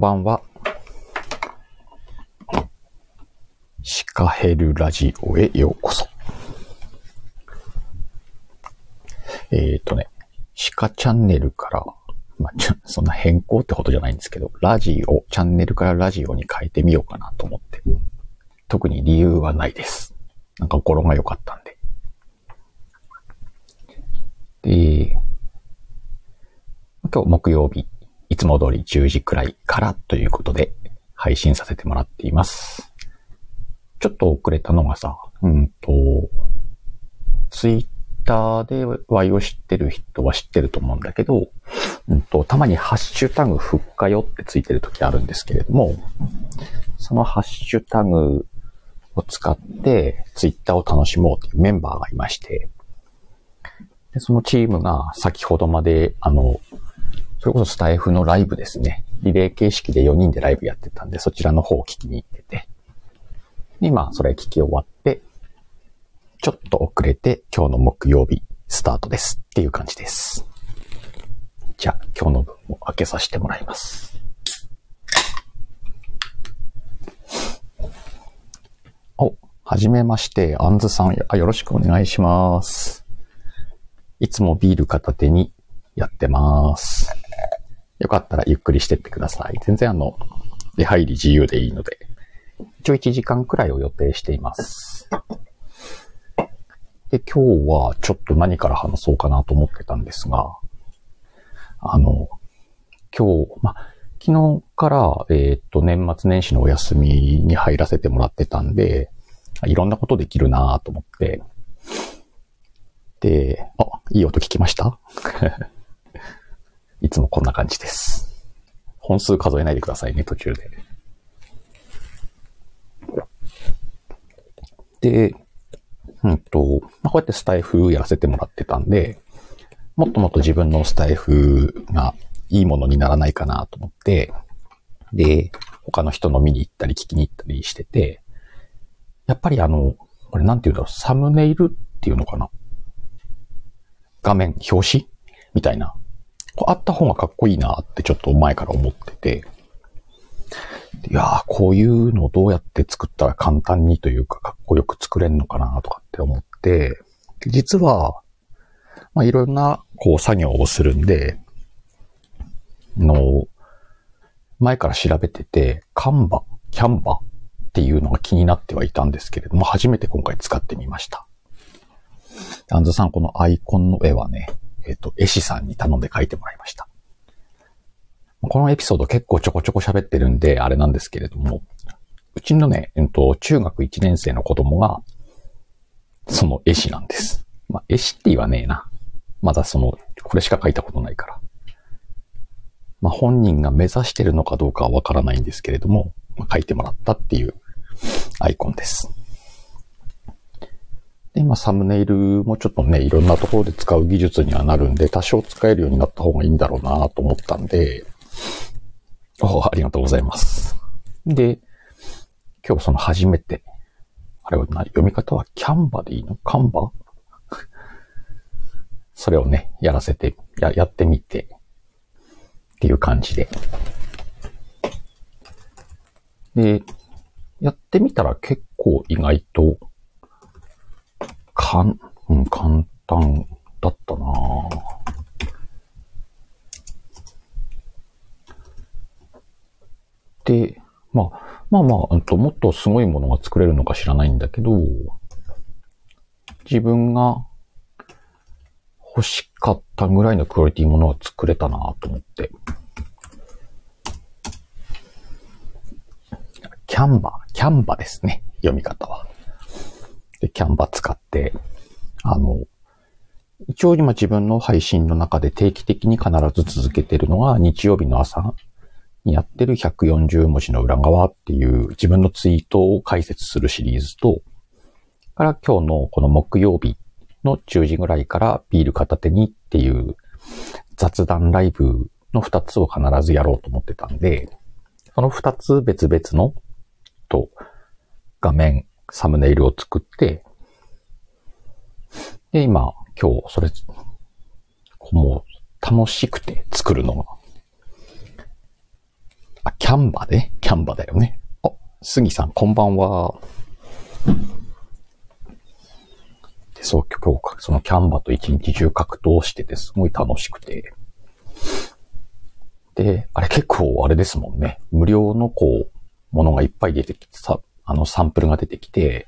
んばんは。シカヘルラジオへようこそ。えっ、ー、とね、シカチャンネルから、まあ、ちょそんな変更ってことじゃないんですけど、ラジオ、チャンネルからラジオに変えてみようかなと思って。特に理由はないです。なんか語呂が良かったんで。で、今日木曜日、いつも通り10時くらいからということで配信させてもらっています。ちょっと遅れたのがさ、うんと、ツイッターでワイを知ってる人は知ってると思うんだけど、うんと、たまにハッシュタグふっかよってついてる時あるんですけれども、そのハッシュタグを使ってツイッターを楽しもうというメンバーがいまして、でそのチームが先ほどまで、あの、それこそスタイフのライブですね。リレー形式で4人でライブやってたんで、そちらの方を聞きに行ってて。で今、それ聞き終わって、ちょっと遅れて今日の木曜日スタートですっていう感じです。じゃあ、今日の分を開けさせてもらいます。お、はじめまして、アンズさん、あよろしくお願いします。いつもビール片手にやってます。よかったらゆっくりしてってください。全然あの、出入り自由でいいので、一応1時間くらいを予定しています。で、今日はちょっと何から話そうかなと思ってたんですが、あの、今日、ま、昨日から、えっ、と、年末年始のお休みに入らせてもらってたんで、いろんなことできるなと思って、で、あ、いい音聞きました？いつもこんな感じです。本数数えないでくださいね、途中で。で、うんと、まあ、こうやってスタイフやらせてもらってたんで、もっともっと自分のスタイフがいいものにならないかなと思って、で、他の人の見に行ったり聞きに行ったりしてて、やっぱりあの、これなんていうんだろう、サムネイルっていうのかな？画面、表紙？みたいな。こうあった方がかっこいいなってちょっと前から思ってて。いやー、こういうのをどうやって作ったら簡単にというかかっこよく作れんのかなとかって思って、実は、まあいろんなこう作業をするんで、の、前から調べてて、カンバ、キャンバっていうのが気になってはいたんですけれども、初めて今回使ってみました。アンズさん、このアイコンの絵はね、えっ、と、絵師さんに頼んで描いてもらいました。このエピソード結構ちょこちょこ喋ってるんで、あれなんですけれども、うちのね、えっと、中学1年生の子供が、その絵師なんです。まあ、絵師って言わねえな。まだその、これしか描いたことないから。まあ、本人が目指してるのかどうかはわからないんですけれども、まあ、描いてもらったっていうアイコンです。で、今サムネイルもちょっとね、いろんなところで使う技術にはなるんで、多少使えるようになった方がいいんだろうなと思ったんで、おありがとうございます。で、今日その初めて、あれは何？読み方はキャンバでいいの？カンバ？それをね、やらせて、や、やってみて、っていう感じで。で、やってみたら結構意外と、かん、うん、簡単だったなで、まあ、まあまあ、と、もっとすごいものが作れるのか知らないんだけど、自分が欲しかったぐらいのクオリティものは作れたなと思って。キャンバ、キャンバですね、読み方は。で、キャンバ使って、あの、一応今自分の配信の中で定期的に必ず続けてるのが日曜日の朝にやってる140文字の裏側っていう自分のツイートを解説するシリーズと、から今日のこの木曜日の10時ぐらいからビール片手にっていう雑談ライブの2つを必ずやろうと思ってたんで、その2つ別々のと画面、サムネイルを作って、で、今、今日、それ、もう、楽しくて作るのが。あ、キャンバで？キャンバだよね。あ、杉さん、こんばんは。で、そう、今日、そのキャンバと一日中格闘しててすごい楽しくて。で、あれ結構あれですもんね。無料のこう、ものがいっぱい出てきて、さ、あのサンプルが出てきて、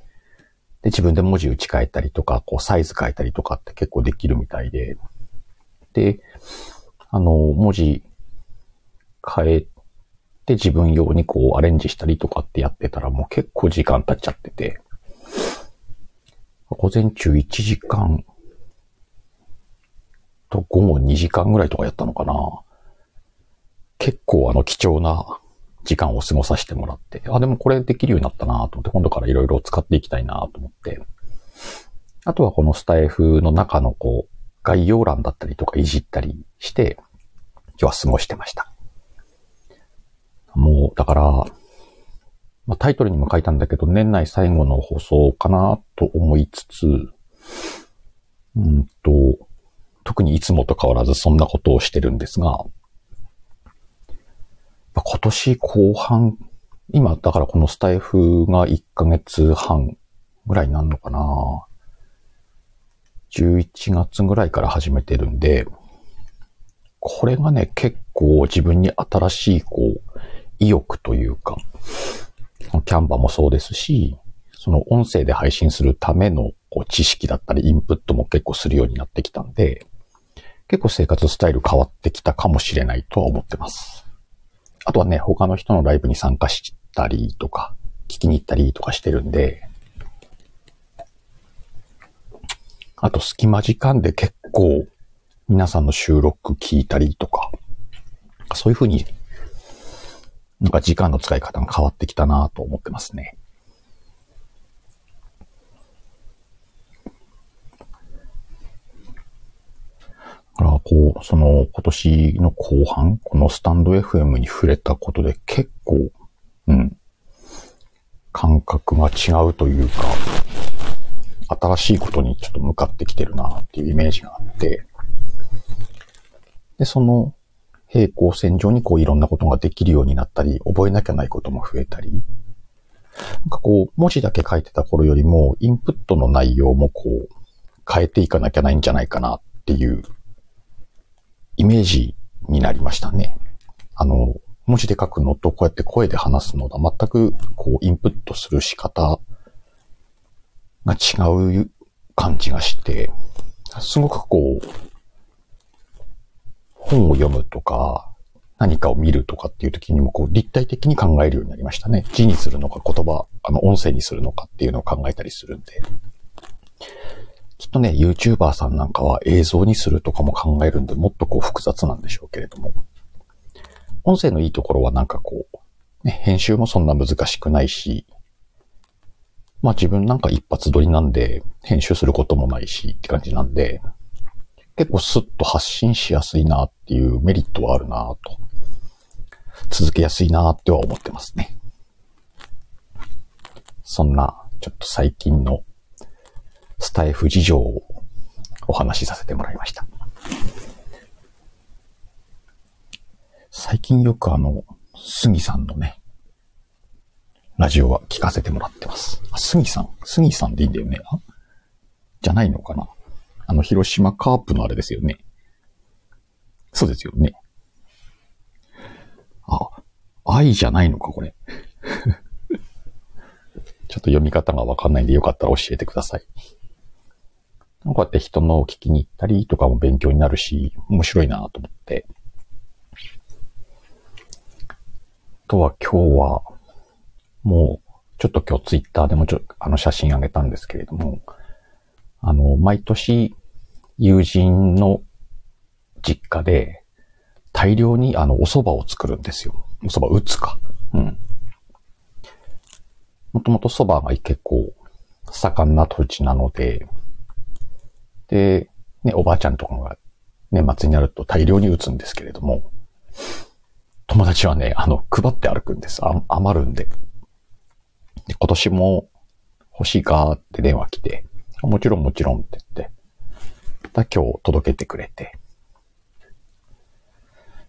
で、自分で文字打ち替えたりとか、こう、サイズ変えたりとかって結構できるみたいで、で、あの、文字変えて自分用にこうアレンジしたりとかってやってたらもう結構時間経っちゃってて、午前中1時間と午後2時間ぐらいとかやったのかな。結構あの貴重な時間を過ごさせてもらって、あ、でもこれできるようになったなと思って、今度からいろいろ使っていきたいなと思って、あとはこのスタイフの中のこう、概要欄だったりとかいじったりして、今日は過ごしてました。もう、だから、まあ、タイトルにも書いたんだけど、年内最後の放送かなと思いつつ、うんと、特にいつもと変わらずそんなことをしてるんですが、今年後半、今、だからこのスタイフが1ヶ月半ぐらいになるのかな11月ぐらいから始めてるんで、これがね、結構自分に新しい、こう、意欲というか、キャンバもそうですし、その音声で配信するためのこう知識だったりインプットも結構するようになってきたんで、結構生活スタイル変わってきたかもしれないとは思ってます。あとはね、他の人のライブに参加したりとか、聞きに行ったりとかしてるんで、あと隙間時間で結構皆さんの収録聞いたりとか、そういうふうになんか時間の使い方が変わってきたなと思ってますね。から、こう、その今年の後半、このスタンド FM に触れたことで結構、うん、感覚が違うというか、新しいことにちょっと向かってきてるなっていうイメージがあって、で、その平行線上にこういろんなことができるようになったり、覚えなきゃないことも増えたり、なんかこう、文字だけ書いてた頃よりも、インプットの内容もこう、変えていかなきゃないんじゃないかなっていうイメージになりましたね。あの、文字で書くのとこうやって声で話すのが全くこうインプットする仕方が違う感じがして、すごくこう、本を読むとか、何かを見るとかっていう時にもこう立体的に考えるようになりましたね。字にするのか言葉、あの音声にするのかっていうのを考えたりするんで。きっとね、YouTuber さんなんかは映像にするとかも考えるんで、もっとこう複雑なんでしょうけれども。音声のいいところはなんかこう、ね、編集もそんな難しくないし、まあ自分なんか一発撮りなんで、編集することもないしって感じなんで、結構スッと発信しやすいなっていうメリットはあるなと。続けやすいなっては思ってますね。そんな、ちょっと最近のスタイフ事情をお話しさせてもらいました。最近よくあの、杉さんのね、ラジオは聞かせてもらってます。あ、杉さん？杉さんでいいんだよね。あ？じゃないのかな？あの、広島カープのあれですよね。そうですよね。あ、愛じゃないのか、これ。ちょっと読み方がわかんないんでよかったら教えてください。こうやって人のを聞きに行ったりとかも勉強になるし、面白いなと思って。あとは今日は、もう、ちょっと今日ツイッターでもちょあの写真あげたんですけれども、あの、毎年友人の実家で大量にあのお蕎麦を作るんですよ。お蕎麦打つか。うん。もともと蕎麦が結構盛んな土地なので、で、ね、おばあちゃんとかが年末になると大量に打つんですけれども、友達はね、あの、配って歩くんです。あ余るんで。で今年も欲しいかって電話来て、もちろんもちろんって言って、だ今日届けてくれて。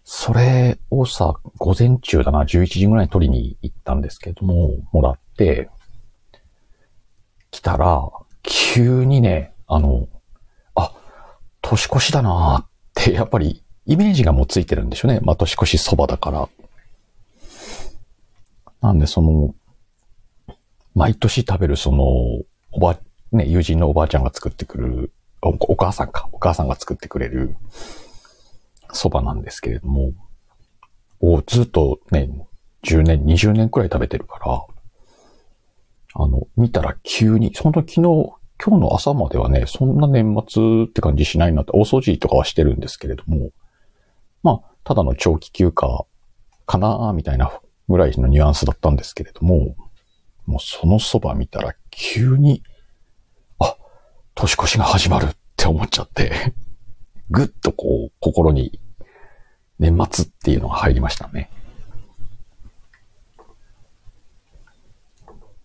それをさ、午前中だな、11時ぐらいに取りに行ったんですけども、もらって、来たら、急にね、あの、年越しだなーって、やっぱりイメージがもうついてるんでしょうね。まあ、年越しそばだから。なんで、その、毎年食べるその、おば、ね、友人のおばあちゃんが作ってくる、おお母さんか、お母さんが作ってくれるそばなんですけれども、をずっとね、10年、20年くらい食べてるから、あの、見たら急に、その昨日、今日の朝まではね、そんな年末って感じしないなって、大掃除とかはしてるんですけれども、まあ、ただの長期休暇かなみたいなぐらいのニュアンスだったんですけれども、もうそのそば見たら急に、あ、年越しが始まるって思っちゃって、ぐっとこう、心に年末っていうのが入りましたね。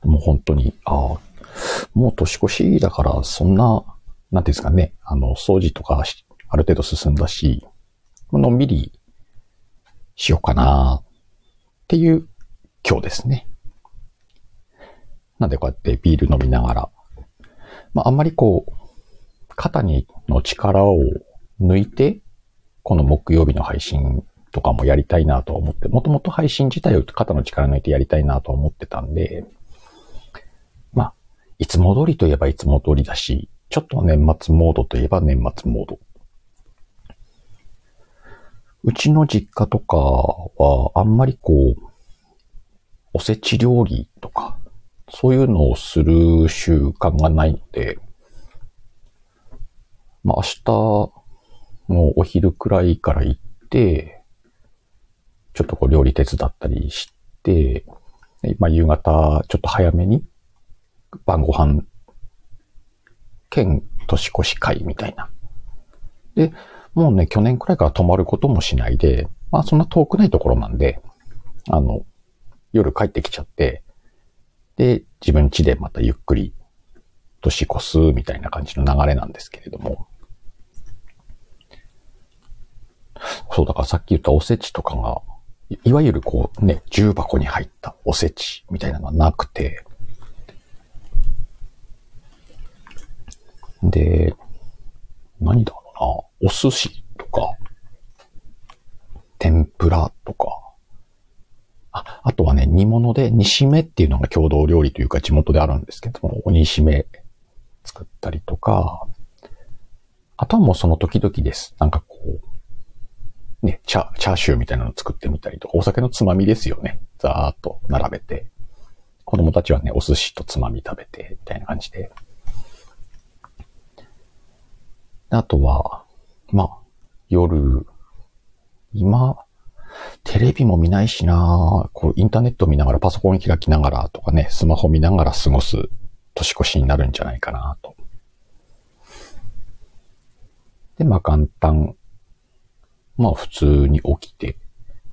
もう本当に、ああ、もう年越しだから、そんな、なんていうんですかね、あの、掃除とかある程度進んだし、のんびりしようかなっていう今日ですね。なんでこうやってビール飲みながら、まああんまりこう、肩にの力を抜いて、この木曜日の配信とかもやりたいなと思って、もともと配信自体を肩の力抜いてやりたいなと思ってたんで、いつも通りといえばいつも通りだし、ちょっと年末モードといえば年末モード。うちの実家とかは、あんまりこう、おせち料理とか、そういうのをする習慣がないので、まあ明日のお昼くらいから行って、ちょっとこう料理手伝ったりして、まあ夕方ちょっと早めに晩ご飯兼年越し会みたいな。で、もうね、去年くらいから泊まることもしないで、まあそんな遠くないところなんで、あの、夜帰ってきちゃって、で、自分家でまたゆっくり年越すみたいな感じの流れなんですけれども。そう、だからさっき言ったおせちとかが、いわゆるこうね、重箱に入ったおせちみたいなのがなくて、で、何だろうな、お寿司とか、天ぷらとか、あ、あとはね、煮物で煮しめっていうのが郷土料理というか地元であるんですけども、お煮しめ作ったりとか、あとはもうその時々です。なんかこう、ね、チャ、チャーシューみたいなの作ってみたりとか、お酒のつまみですよね。ざーっと並べて。子供たちはね、お寿司とつまみ食べて、みたいな感じで。あとは、まあ、夜、今、テレビも見ないしなこう、インターネット見ながら、パソコン開きながらとかね、スマホ見ながら過ごす年越しになるんじゃないかなと。で、まあ簡単。まあ普通に起きて、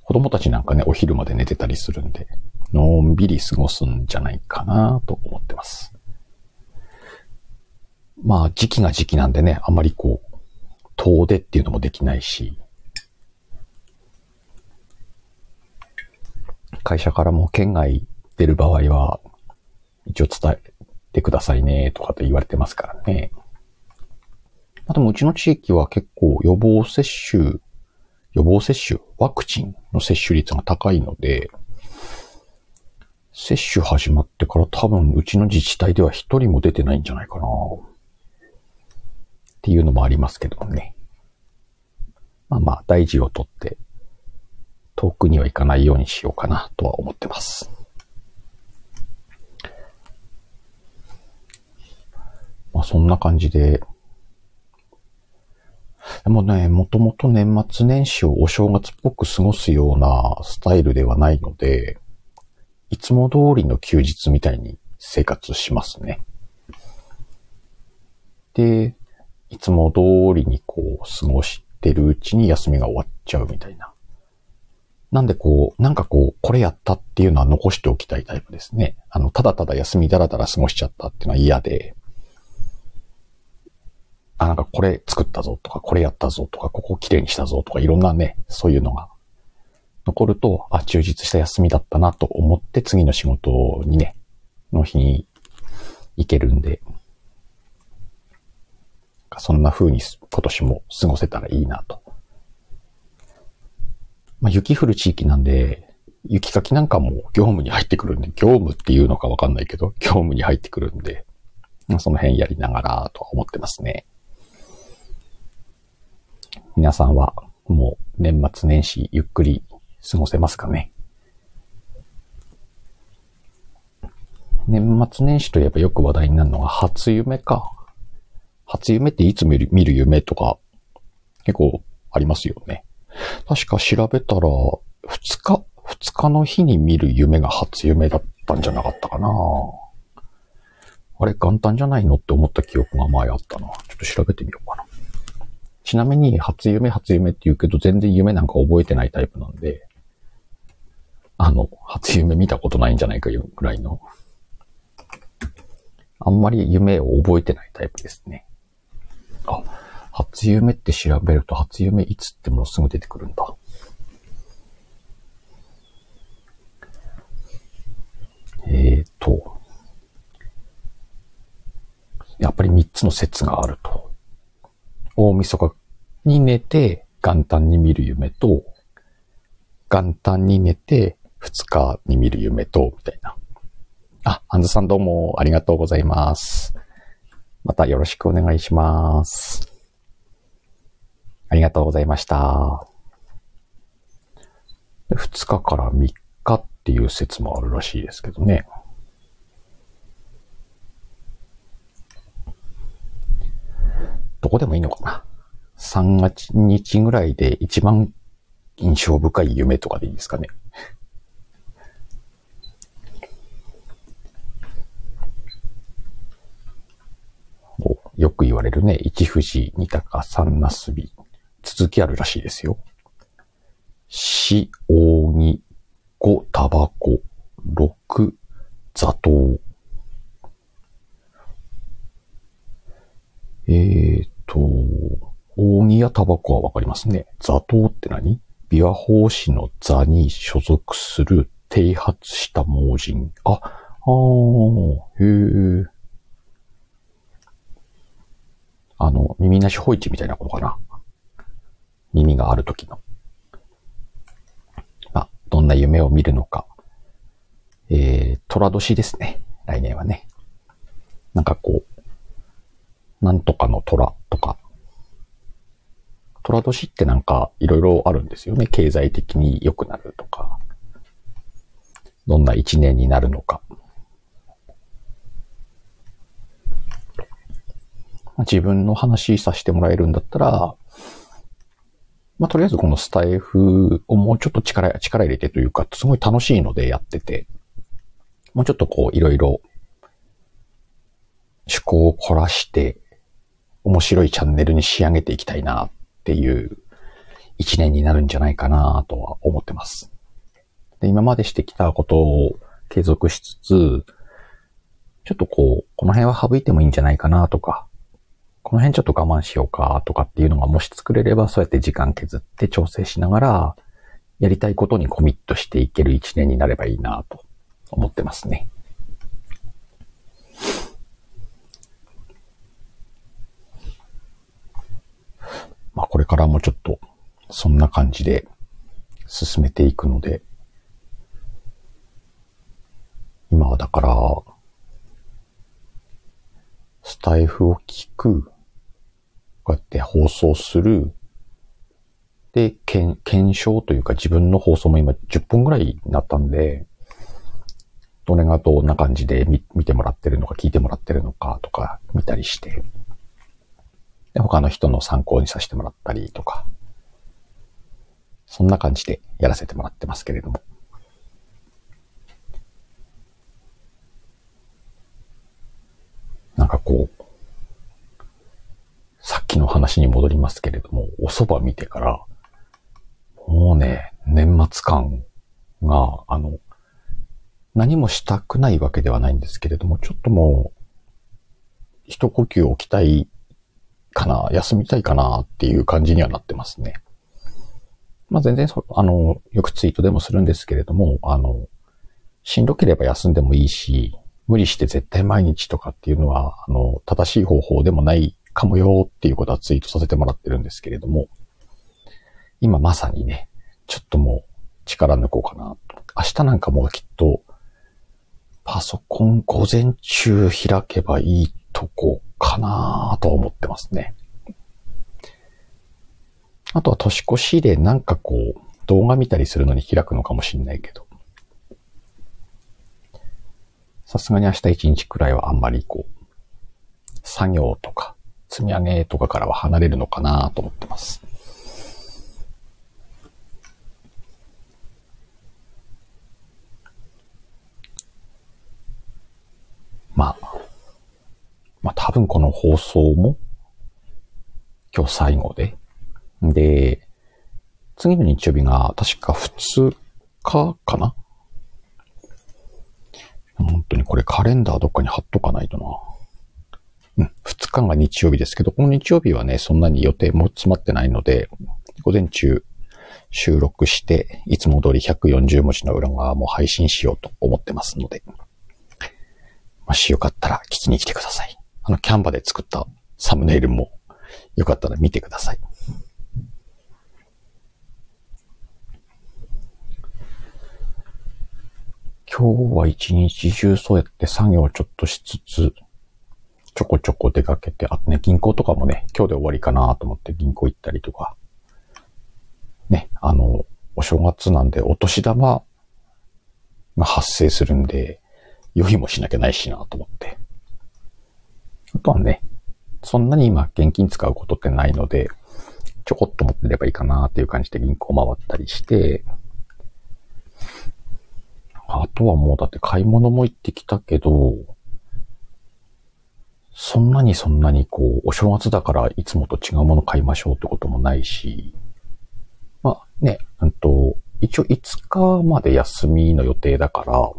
子供たちなんかね、お昼まで寝てたりするんで、のんびり過ごすんじゃないかなと思ってます。まあ時期が時期なんでね、あんまりこう、遠出っていうのもできないし、会社からも県外出る場合は、一応伝えてくださいね、とかと言われてますからね。まあ、でもうちの地域は結構予防接種、予防接種、ワクチンの接種率が高いので、接種始まってから多分うちの自治体では一人も出てないんじゃないかな。っていうのもありますけどもね。まあまあ大事をとって遠くには行かないようにしようかなとは思ってます。まあそんな感じで、でもね、もともと年末年始をお正月っぽく過ごすようなスタイルではないので、いつも通りの休日みたいに生活しますね。で、いつも通りにこう過ごしてるうちに休みが終わっちゃうみたいな。なんでこう、なんかこう、これやったっていうのは残しておきたいタイプですね。あの、ただただ休みだらだら過ごしちゃったっていうのは嫌で、あ、なんかこれ作ったぞとか、これやったぞとか、ここ綺麗にしたぞとか、いろんなね、そういうのが残ると、あ、充実した休みだったなと思って次の仕事にね、の日に行けるんで、そんな風に今年も過ごせたらいいなと。まあ、雪降る地域なんで、雪かきなんかも業務に入ってくるんで、業務っていうのかわかんないけど、業務に入ってくるんで、その辺やりながらとは思ってますね。皆さんはもう年末年始ゆっくり過ごせますかね？年末年始といえばよく話題になるのが初夢か。初夢っていつ見る見る夢とか結構ありますよね。確か調べたら、二日、二日の日に見る夢が初夢だったんじゃなかったかな。あれ、元旦じゃないのって思った記憶が前あったな。ちょっと調べてみようかな。ちなみに、初夢初夢って言うけど、全然夢なんか覚えてないタイプなんで、あの、初夢見たことないんじゃないかぐらいの、あんまり夢を覚えてないタイプですね。あ、初夢って調べると初夢いつってもうすぐ出てくるんだ。えーと、やっぱり3つの説があると。大晦日に寝て元旦に見る夢と、元旦に寝て2日に見る夢と、みたいな。あ、アンズさんどうもありがとうございます。またよろしくお願いします。ありがとうございました。2日から3日っていう説もあるらしいですけどね。どこでもいいのかな。3月日ぐらいで一番印象深い夢とかでいいですかね。よく言われるね、一富士、二鷹、三なすび。続きあるらしいですよ。四、扇、五、タバコ、六、座頭。えーと、扇やタバコはわかりますね。座頭って何？琵琶法師の座に所属する低発した盲人。あ、ああ、へえ。あの、耳なしホイチみたいなことかな。耳がある時の。まあ、どんな夢を見るのか。えー、虎年ですね。来年はね。なんかこう、なんとかの虎とか。虎年ってなんかいろいろあるんですよね。経済的に良くなるとか。どんな一年になるのか。自分の話させてもらえるんだったら、まあ、とりあえずこのスタイフをもうちょっと力、力入れてというか、すごい楽しいのでやってて、もうちょっとこう、いろいろ、趣向を凝らして、面白いチャンネルに仕上げていきたいなっていう一年になるんじゃないかなとは思ってます。で、今までしてきたことを継続しつつ、ちょっとこう、この辺は省いてもいいんじゃないかなとか、この辺ちょっと我慢しようかとかっていうのがもし作れれば、そうやって時間削って調整しながら、やりたいことにコミットしていける一年になればいいなと思ってますね。まあこれからもちょっとそんな感じで進めていくので、今はだから、スタイフを聞く、こうやって放送する。で、検、検証というか自分の放送も今10本ぐらいになったんで、どれがどんな感じで見見てもらってるのか聞いてもらってるのかとか見たりして、で、他の人の参考にさせてもらったりとか、そんな感じでやらせてもらってますけれども。なんかこう、さっきの話に戻りますけれども、お蕎麦見てから、もうね、年末感が、あの、何もしたくないわけではないんですけれども、ちょっともう、一呼吸置きたいかな、休みたいかなっていう感じにはなってますね。まあ全然そ、あの、よくツイートでもするんですけれども、あの、しんどければ休んでもいいし、無理して絶対毎日とかっていうのは、あの、正しい方法でもないかもよっていうことはツイートさせてもらってるんですけれども、今まさにね、ちょっともう力抜こうかなと。明日なんかもうきっと、パソコン午前中開けばいいとこかなと思ってますね。あとは年越しでなんかこう、動画見たりするのに開くのかもしんないけど。さすがに明日一日くらいはあんまりこう、作業とか、積み上げとかからは離れるのかなと思ってます。まあ、まあ多分この放送も今日最後で。で、次の日曜日が確か2日かな本当にこれカレンダーどっかに貼っとかないとな。うん、2日が日曜日ですけど、この日曜日はね、そんなに予定も詰まってないので、午前中収録して、いつも通り140文字の裏側も配信しようと思ってますので、もしよかったら聞きに来てください。あの、キャンバで作ったサムネイルもよかったら見てください。今日は一日中そうやって作業をちょっとしつつ、ちょこちょこ出かけて、あとね、銀行とかもね、今日で終わりかなと思って銀行行ったりとか、ね、あの、お正月なんでお年玉が発生するんで、用意もしなきゃないしなと思って。あとはね、そんなに今現金使うことってないので、ちょこっと持ってればいいかなっていう感じで銀行回ったりして、あとはもうだって買い物も行ってきたけど、そんなにそんなにこう、お正月だからいつもと違うもの買いましょうってこともないし、まあね、うんと、一応5日まで休みの予定だから、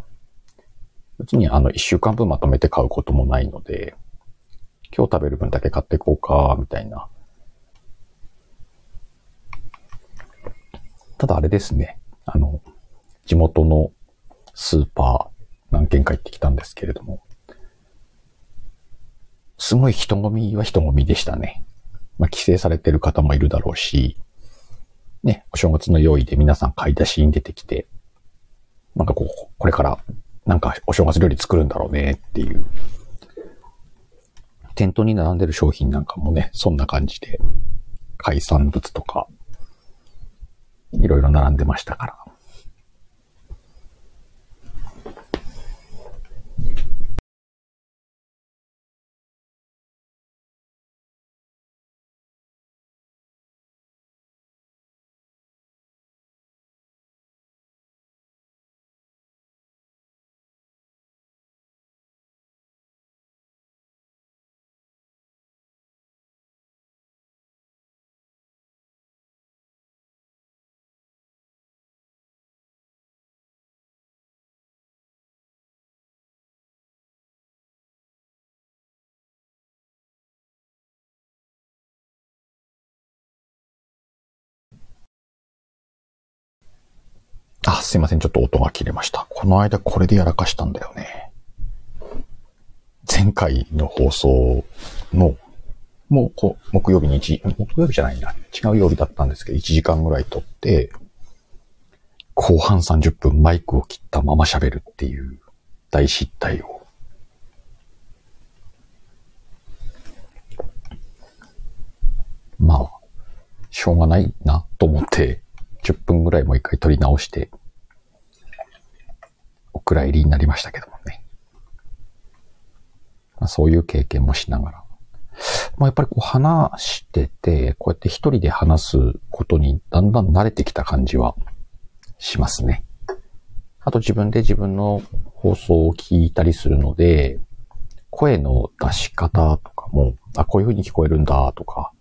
別にあの、一週間分まとめて買うこともないので、今日食べる分だけ買っていこうか、みたいな。ただあれですね。あの、地元のスーパー何軒か行ってきたんですけれども、すごい人混みは人混みでしたね。まあ、帰省されてる方もいるだろうし、ね、お正月の用意で皆さん買い出しに出てきて、なんかこう、これからなんかお正月料理作るんだろうねっていう。店頭に並んでる商品なんかもね、そんな感じで、海産物とか、いろいろ並んでましたから。すいません。ちょっと音が切れました。この間これでやらかしたんだよね。前回の放送の、もうこう木曜日に1、木曜日じゃないな。違う曜日だったんですけど、1時間ぐらい撮って、後半30分マイクを切ったまま喋るっていう大失態を。まあ、しょうがないなと思って、10分ぐらいもう一回撮り直して、蔵入りになりましたけどもね。まあ、そういう経験もしながら。まあ、やっぱりこう話してて、こうやって一人で話すことにだんだん慣れてきた感じはしますね。あと自分で自分の放送を聞いたりするので、声の出し方とかも、あ、こういう風に聞こえるんだとか、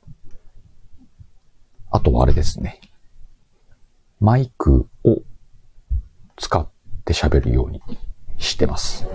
あとはあれですね。マイクを使って喋るようにしてます。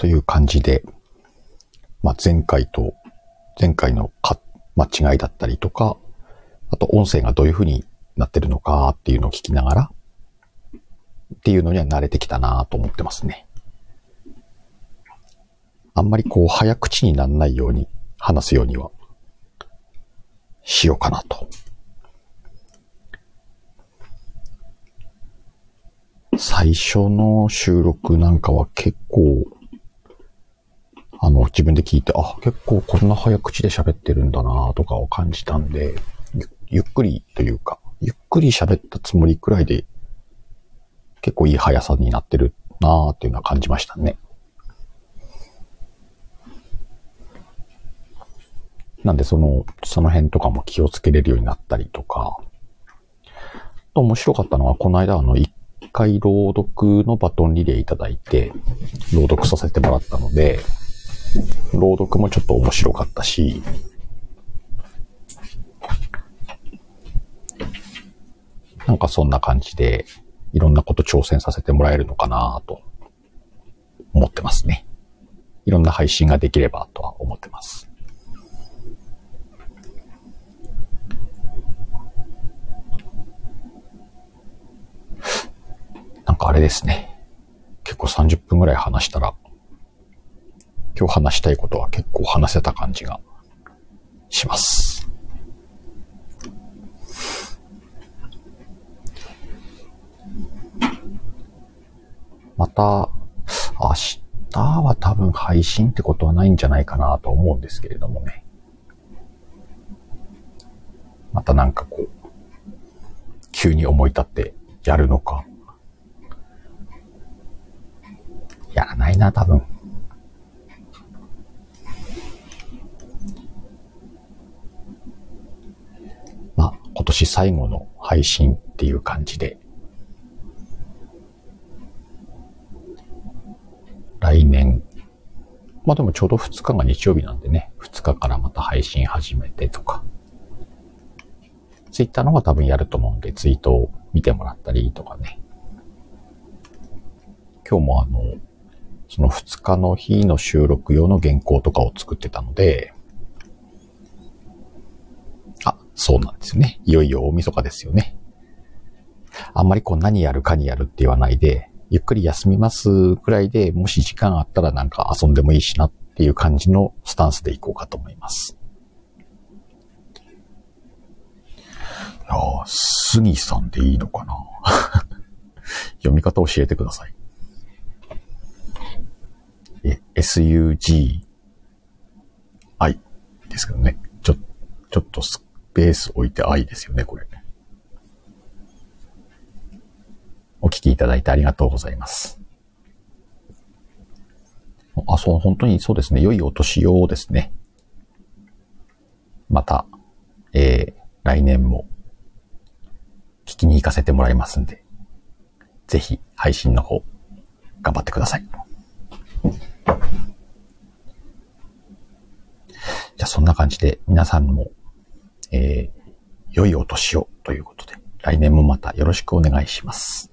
という感じで、まあ、前回と、前回のか間違いだったりとか、あと音声がどういう風になってるのかっていうのを聞きながら、っていうのには慣れてきたなと思ってますね。あんまりこう早口にならないように話すようにはしようかなと。最初の収録なんかは結構、あの、自分で聞いて、あ、結構こんな早口で喋ってるんだなとかを感じたんで、ゆっくりというか、ゆっくり喋ったつもりくらいで、結構いい速さになってるなーっていうのは感じましたね。なんでその、その辺とかも気をつけれるようになったりとか、と面白かったのは、この間あの、一回朗読のバトンリレーいただいて、朗読させてもらったので、朗読もちょっと面白かったし、なんかそんな感じで、いろんなこと挑戦させてもらえるのかなと思ってますね。いろんな配信ができればとは思ってます。なんかあれですね。結構30分ぐらい話したら、今日話したいことは結構話せた感じがします。また、明日は多分配信ってことはないんじゃないかなと思うんですけれどもね。またなんかこう、急に思い立ってやるのか。やらないな、多分。まあ、今年最後の配信っていう感じで、来年、まあでもちょうど2日が日曜日なんでね、2日からまた配信始めてとか、ツイッターの方が多分やると思うんで、ツイートを見てもらったりとかね。今日もあの、その2日の日の収録用の原稿とかを作ってたので、あ、そうなんですよね。いよいよ大晦日ですよね。あんまりこう何やるかにやるって言わないで、ゆっくり休みますくらいで、もし時間あったらなんか遊んでもいいしなっていう感じのスタンスでいこうかと思います。いやー、スギさんでいいのかな？読み方教えてください。え、SUGI ですけどね。ちょ、ちょっとスペース置いて I ですよね、これ。お聞きいただいてありがとうございます。あ、そう、本当にそうですね。良いお年をですね。また、えー、来年も聞きに行かせてもらいますんで、ぜひ配信の方、頑張ってください。じゃあそんな感じで皆さんも、えー、良いお年をということで、来年もまたよろしくお願いします。